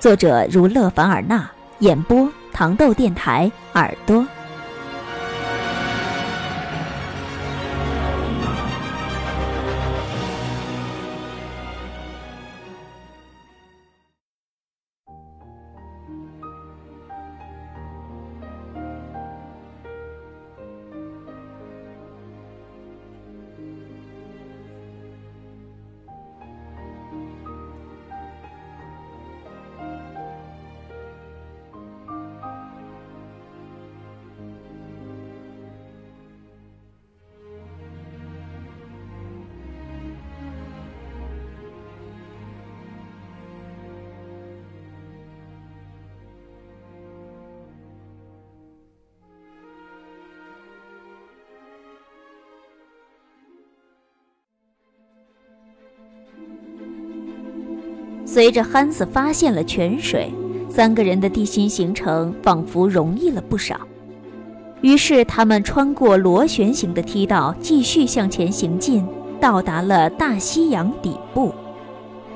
作者如勒·凡尔纳，演播糖豆电台耳朵。随着憨子发现了泉水，三个人的地心行程仿佛容易了不少。于是，他们穿过螺旋形的梯道，继续向前行进，到达了大西洋底部。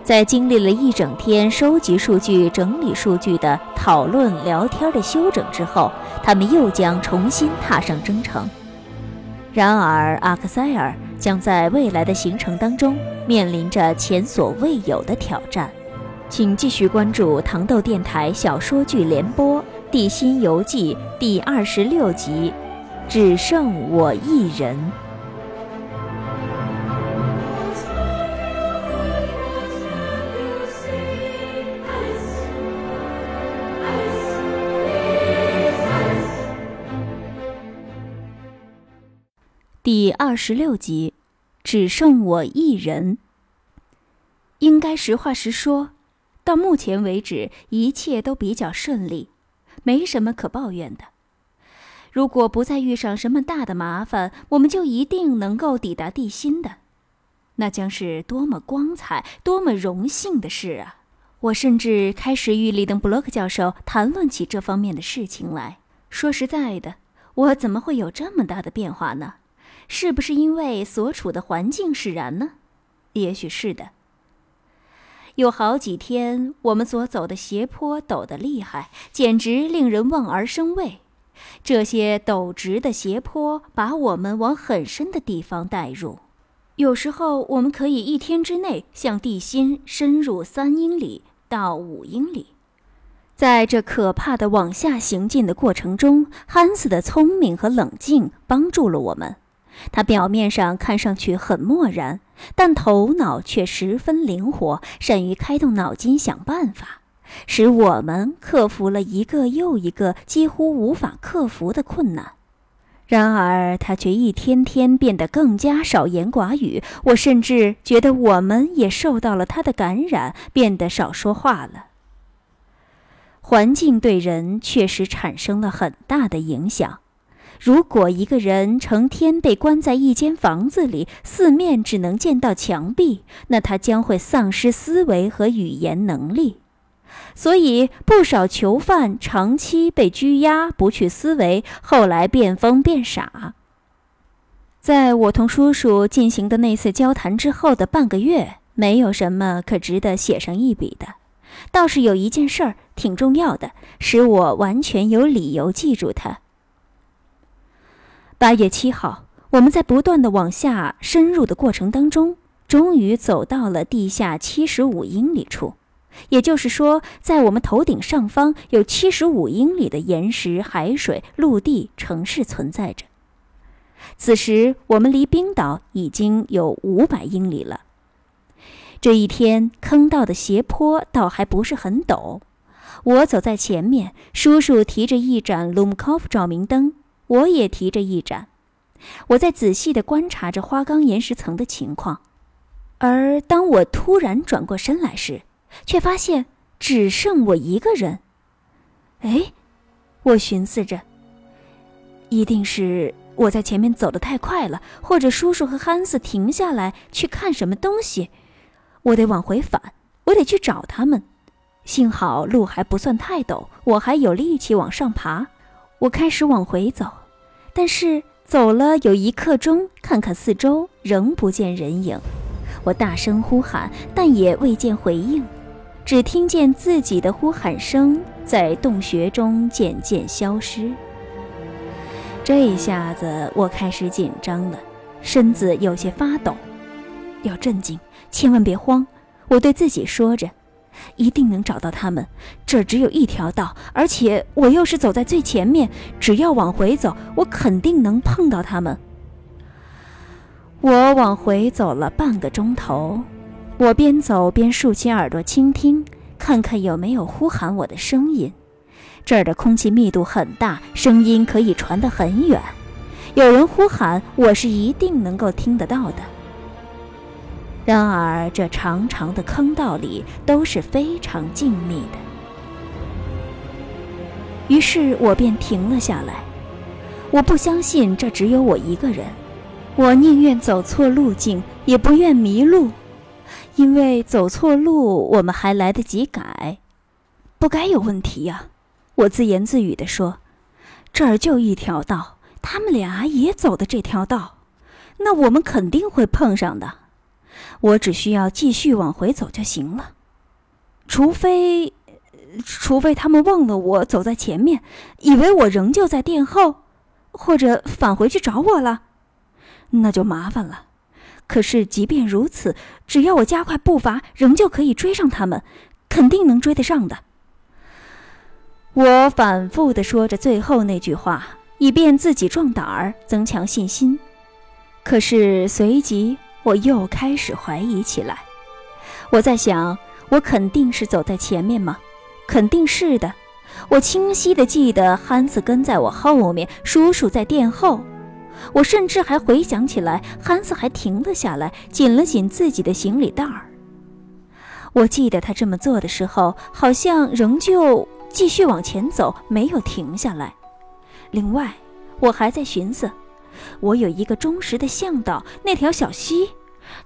在经历了一整天收集数据、整理数据的讨论、聊天的休整之后，他们又将重新踏上征程。然而，阿克塞尔将在未来的行程当中面临着前所未有的挑战。请继续关注糖豆电台小说剧联播《地心游记》第二十六集，只剩我一人。第二十六集，只剩我一人。应该实话实说。到目前为止，一切都比较顺利，没什么可抱怨的。如果不再遇上什么大的麻烦，我们就一定能够抵达地心的，那将是多么光彩、多么荣幸的事啊！我甚至开始与里登布洛克教授谈论起这方面的事情来。说实在的，我怎么会有这么大的变化呢？是不是因为所处的环境使然呢？也许是的。有好几天，我们所走的斜坡陡得厉害，简直令人望而生畏。这些陡直的斜坡把我们往很深的地方带入。有时候，我们可以一天之内向地心深入三英里到五英里。在这可怕的往下行进的过程中，汉斯的聪明和冷静帮助了我们。他表面上看上去很漠然，但头脑却十分灵活，善于开动脑筋想办法，使我们克服了一个又一个几乎无法克服的困难。然而，他却一天天变得更加少言寡语。我甚至觉得我们也受到了他的感染，变得少说话了。环境对人确实产生了很大的影响。如果一个人成天被关在一间房子里，四面只能见到墙壁，那他将会丧失思维和语言能力。所以，不少囚犯长期被拘押，不去思维，后来变疯变傻。在我同叔叔进行的那次交谈之后的半个月，没有什么可值得写上一笔的，倒是有一件事儿挺重要的，使我完全有理由记住它。八月七号，我们在不断的往下深入的过程当中，终于走到了地下七十五英里处。也就是说，在我们头顶上方有七十五英里的岩石、海水、陆地、城市存在着。此时，我们离冰岛已经有五百英里了。这一天，坑道的斜坡倒还不是很陡。我走在前面，叔叔提着一盏 Lumkov 照明灯。我也提着一盏，我在仔细地观察着花岗岩石层的情况，而当我突然转过身来时，却发现只剩我一个人。哎，我寻思着，一定是我在前面走得太快了，或者叔叔和憨子停下来去看什么东西，我得往回返，我得去找他们。幸好路还不算太陡，我还有力气往上爬。我开始往回走，但是走了有一刻钟，看看四周，仍不见人影。我大声呼喊，但也未见回应，只听见自己的呼喊声在洞穴中渐渐消失。这一下子我开始紧张了，身子有些发抖。要镇静，千万别慌，我对自己说着。一定能找到他们，这只有一条道，而且我又是走在最前面，只要往回走，我肯定能碰到他们。我往回走了半个钟头，我边走边竖起耳朵倾听，看看有没有呼喊我的声音。这儿的空气密度很大，声音可以传得很远，有人呼喊，我是一定能够听得到的。然而，这长长的坑道里都是非常静谧的。于是我便停了下来。我不相信这只有我一个人，我宁愿走错路径，也不愿迷路，因为走错路我们还来得及改。不该有问题呀！我自言自语地说：“这儿就一条道，他们俩也走的这条道，那我们肯定会碰上的。”我只需要继续往回走就行了，除非，除非他们忘了我走在前面，以为我仍旧在殿后，或者返回去找我了，那就麻烦了。可是即便如此，只要我加快步伐，仍旧可以追上他们，肯定能追得上的。我反复的说着最后那句话，以便自己壮胆儿，增强信心。可是随即。我又开始怀疑起来，我在想，我肯定是走在前面吗？肯定是的。我清晰地记得汉斯跟在我后面，叔叔在殿后。我甚至还回想起来，汉斯还停了下来，紧了紧自己的行李袋儿。我记得他这么做的时候，好像仍旧继续往前走，没有停下来。另外，我还在寻思。我有一个忠实的向导，那条小溪，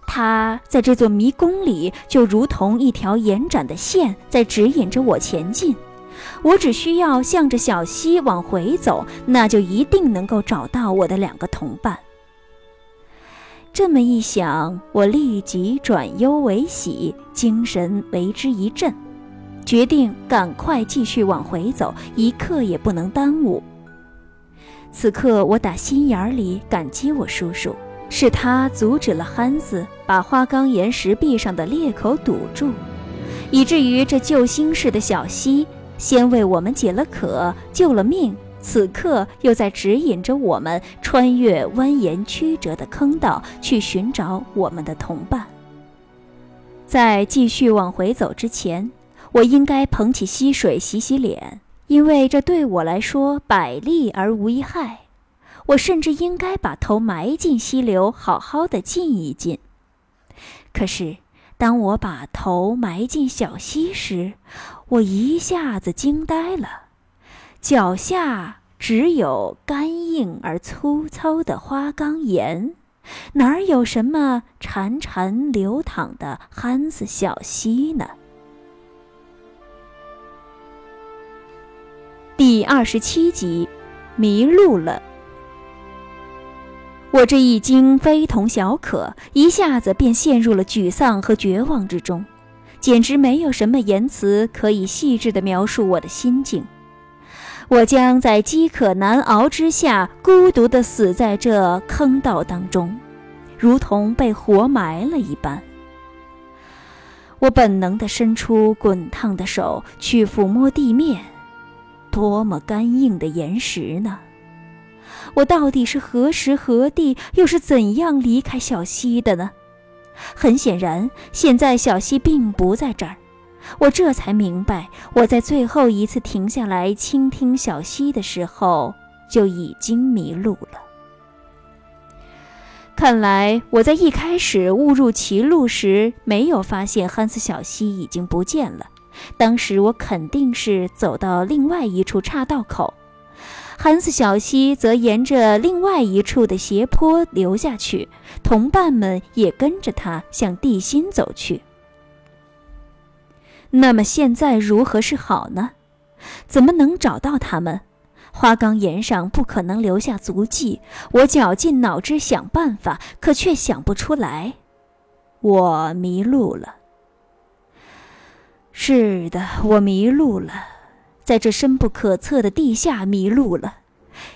它在这座迷宫里就如同一条延展的线，在指引着我前进。我只需要向着小溪往回走，那就一定能够找到我的两个同伴。这么一想，我立即转忧为喜，精神为之一振，决定赶快继续往回走，一刻也不能耽误。此刻，我打心眼里感激我叔叔，是他阻止了憨子把花岗岩石壁上的裂口堵住，以至于这救星似的小溪先为我们解了渴、救了命，此刻又在指引着我们穿越蜿蜒曲折的坑道去寻找我们的同伴。在继续往回走之前，我应该捧起溪水洗洗脸。因为这对我来说百利而无一害，我甚至应该把头埋进溪流，好好的浸一浸。可是，当我把头埋进小溪时，我一下子惊呆了，脚下只有干硬而粗糙的花岗岩，哪儿有什么潺潺流淌的憨子小溪呢？第二十七集，迷路了。我这一惊非同小可，一下子便陷入了沮丧和绝望之中，简直没有什么言辞可以细致地描述我的心境。我将在饥渴难熬之下，孤独地死在这坑道当中，如同被活埋了一般。我本能地伸出滚烫的手去抚摸地面。多么干硬的岩石呢！我到底是何时何地，又是怎样离开小溪的呢？很显然，现在小溪并不在这儿。我这才明白，我在最后一次停下来倾听小溪的时候就已经迷路了。看来我在一开始误入歧路时没有发现汉斯小溪已经不见了。当时我肯定是走到另外一处岔道口，韩斯小溪则沿着另外一处的斜坡流下去，同伴们也跟着他向地心走去。那么现在如何是好呢？怎么能找到他们？花岗岩上不可能留下足迹。我绞尽脑汁想办法，可却想不出来。我迷路了。是的，我迷路了，在这深不可测的地下迷路了。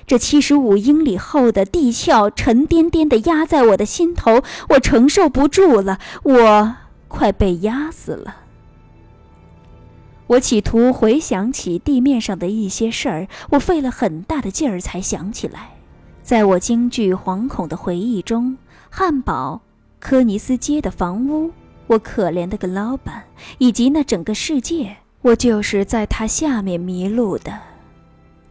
这七十五英里厚的地壳沉甸甸地压在我的心头，我承受不住了，我快被压死了。我企图回想起地面上的一些事儿，我费了很大的劲儿才想起来。在我惊惧惶恐的回忆中，汉堡、科尼斯街的房屋，我可怜的个老板，以及那整个世界，我就是在它下面迷路的。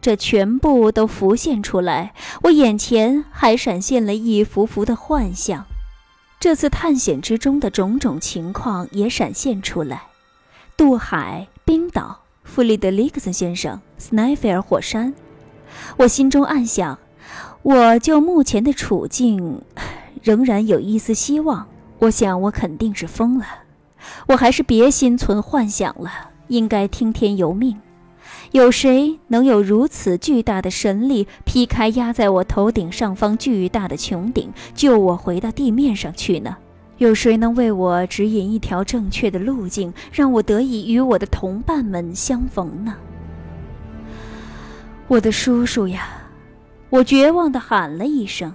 这全部都浮现出来，我眼前还闪现了一幅幅的幻象。这次探险之中的种种情况也闪现出来：渡海。冰岛，弗里德里克森先生，斯奈菲尔火山。我心中暗想，我就目前的处境，仍然有一丝希望。我想，我肯定是疯了。我还是别心存幻想了，应该听天由命。有谁能有如此巨大的神力，劈开压在我头顶上方巨大的穹顶，救我回到地面上去呢？有谁能为我指引一条正确的路径，让我得以与我的同伴们相逢呢？我的叔叔呀！我绝望地喊了一声。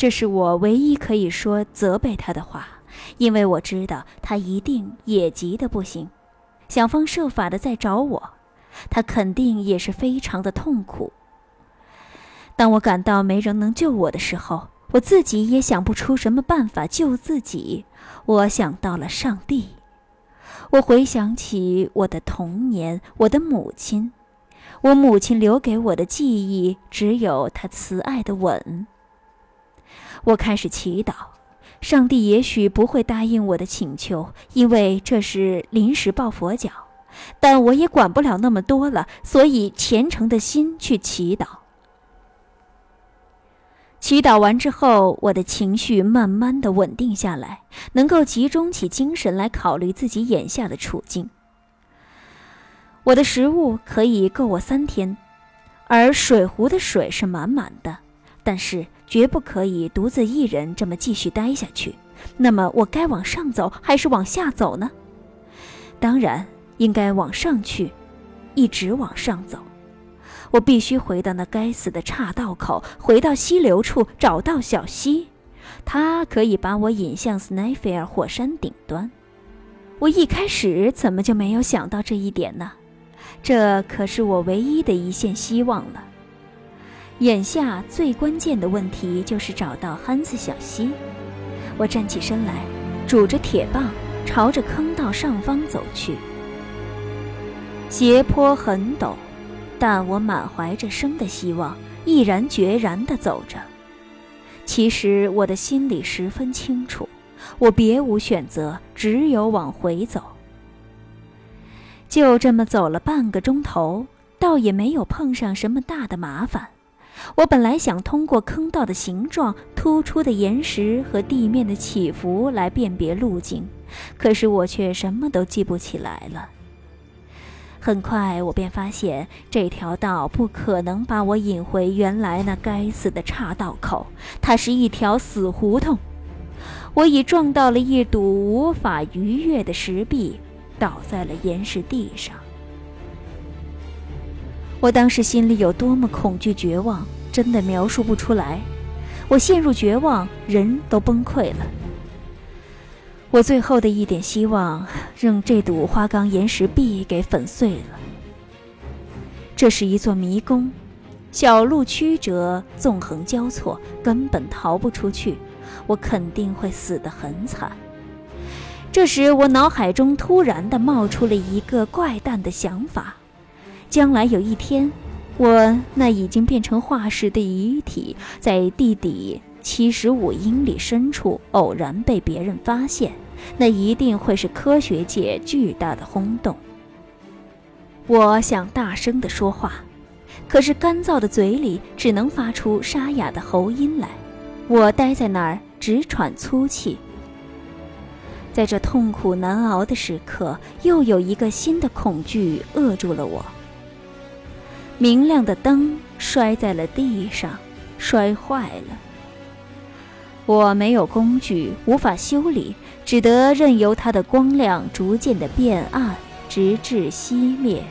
这是我唯一可以说责备他的话，因为我知道他一定也急得不行，想方设法的在找我。他肯定也是非常的痛苦。当我感到没人能救我的时候。我自己也想不出什么办法救自己，我想到了上帝。我回想起我的童年，我的母亲，我母亲留给我的记忆只有她慈爱的吻。我开始祈祷，上帝也许不会答应我的请求，因为这是临时抱佛脚，但我也管不了那么多了，所以虔诚的心去祈祷。祈祷完之后，我的情绪慢慢的稳定下来，能够集中起精神来考虑自己眼下的处境。我的食物可以够我三天，而水壶的水是满满的，但是绝不可以独自一人这么继续待下去。那么我该往上走还是往下走呢？当然应该往上去，一直往上走。我必须回到那该死的岔道口，回到溪流处，找到小溪，它可以把我引向斯奈菲尔火山顶端。我一开始怎么就没有想到这一点呢？这可是我唯一的一线希望了。眼下最关键的问题就是找到憨子小溪。我站起身来，拄着铁棒，朝着坑道上方走去。斜坡很陡。但我满怀着生的希望，毅然决然地走着。其实我的心里十分清楚，我别无选择，只有往回走。就这么走了半个钟头，倒也没有碰上什么大的麻烦。我本来想通过坑道的形状、突出的岩石和地面的起伏来辨别路径，可是我却什么都记不起来了。很快，我便发现这条道不可能把我引回原来那该死的岔道口，它是一条死胡同。我已撞到了一堵无法逾越的石壁，倒在了岩石地上。我当时心里有多么恐惧、绝望，真的描述不出来。我陷入绝望，人都崩溃了。我最后的一点希望，让这堵花岗岩石壁给粉碎了。这是一座迷宫，小路曲折，纵横交错，根本逃不出去。我肯定会死得很惨。这时，我脑海中突然的冒出了一个怪诞的想法：将来有一天，我那已经变成化石的遗体，在地底。七十五英里深处偶然被别人发现，那一定会是科学界巨大的轰动。我想大声地说话，可是干燥的嘴里只能发出沙哑的喉音来。我呆在那儿直喘粗气。在这痛苦难熬的时刻，又有一个新的恐惧扼住了我。明亮的灯摔在了地上，摔坏了。我没有工具，无法修理，只得任由它的光亮逐渐的变暗，直至熄灭。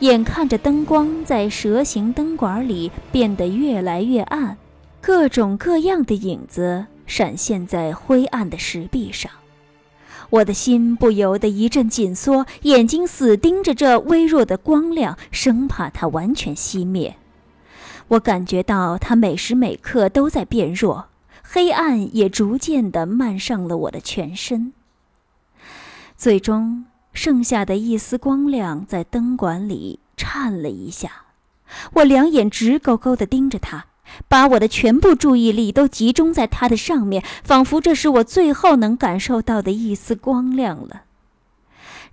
眼看着灯光在蛇形灯管里变得越来越暗，各种各样的影子。闪现在灰暗的石壁上，我的心不由得一阵紧缩，眼睛死盯着这微弱的光亮，生怕它完全熄灭。我感觉到它每时每刻都在变弱，黑暗也逐渐地漫上了我的全身。最终，剩下的一丝光亮在灯管里颤了一下，我两眼直勾勾地盯着它。把我的全部注意力都集中在它的上面，仿佛这是我最后能感受到的一丝光亮了。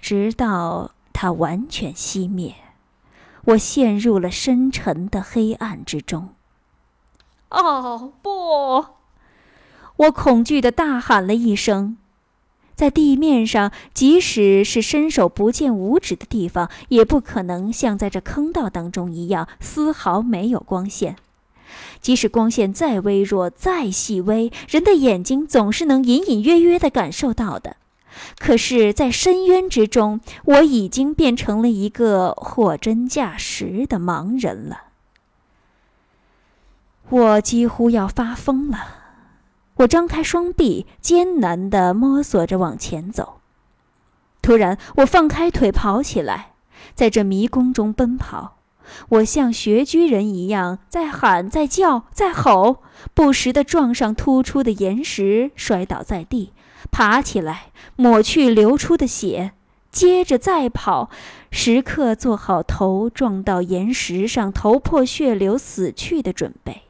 直到它完全熄灭，我陷入了深沉的黑暗之中。哦不！我恐惧地大喊了一声。在地面上，即使是伸手不见五指的地方，也不可能像在这坑道当中一样，丝毫没有光线。即使光线再微弱、再细微，人的眼睛总是能隐隐约约地感受到的。可是，在深渊之中，我已经变成了一个货真价实的盲人了。我几乎要发疯了。我张开双臂，艰难地摸索着往前走。突然，我放开腿跑起来，在这迷宫中奔跑。我像穴居人一样，在喊，在叫，在吼，不时地撞上突出的岩石，摔倒在地，爬起来，抹去流出的血，接着再跑，时刻做好头撞到岩石上，头破血流死去的准备。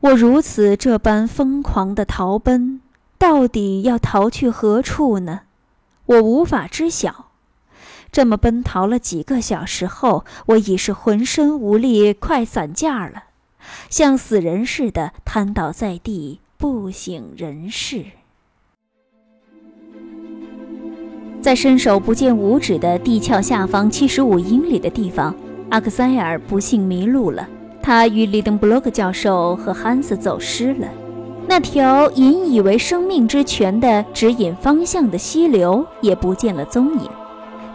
我如此这般疯狂地逃奔，到底要逃去何处呢？我无法知晓。这么奔逃了几个小时后，我已是浑身无力，快散架了，像死人似的瘫倒在地，不省人事。在伸手不见五指的地壳下方七十五英里的地方，阿克塞尔不幸迷路了。他与里登布洛克教授和汉斯走失了。那条引以为生命之泉的指引方向的溪流也不见了踪影。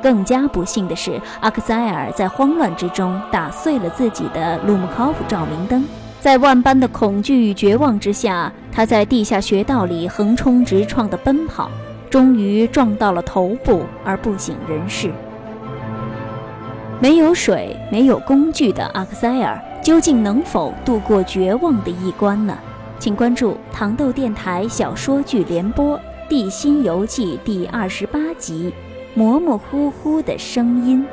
更加不幸的是，阿克塞尔在慌乱之中打碎了自己的鲁姆科夫照明灯。在万般的恐惧与绝望之下，他在地下穴道里横冲直撞地奔跑，终于撞到了头部而不省人事。没有水、没有工具的阿克塞尔，究竟能否度过绝望的一关呢？请关注糖豆电台小说剧联播《地心游记》第二十八集。模模糊糊的声音。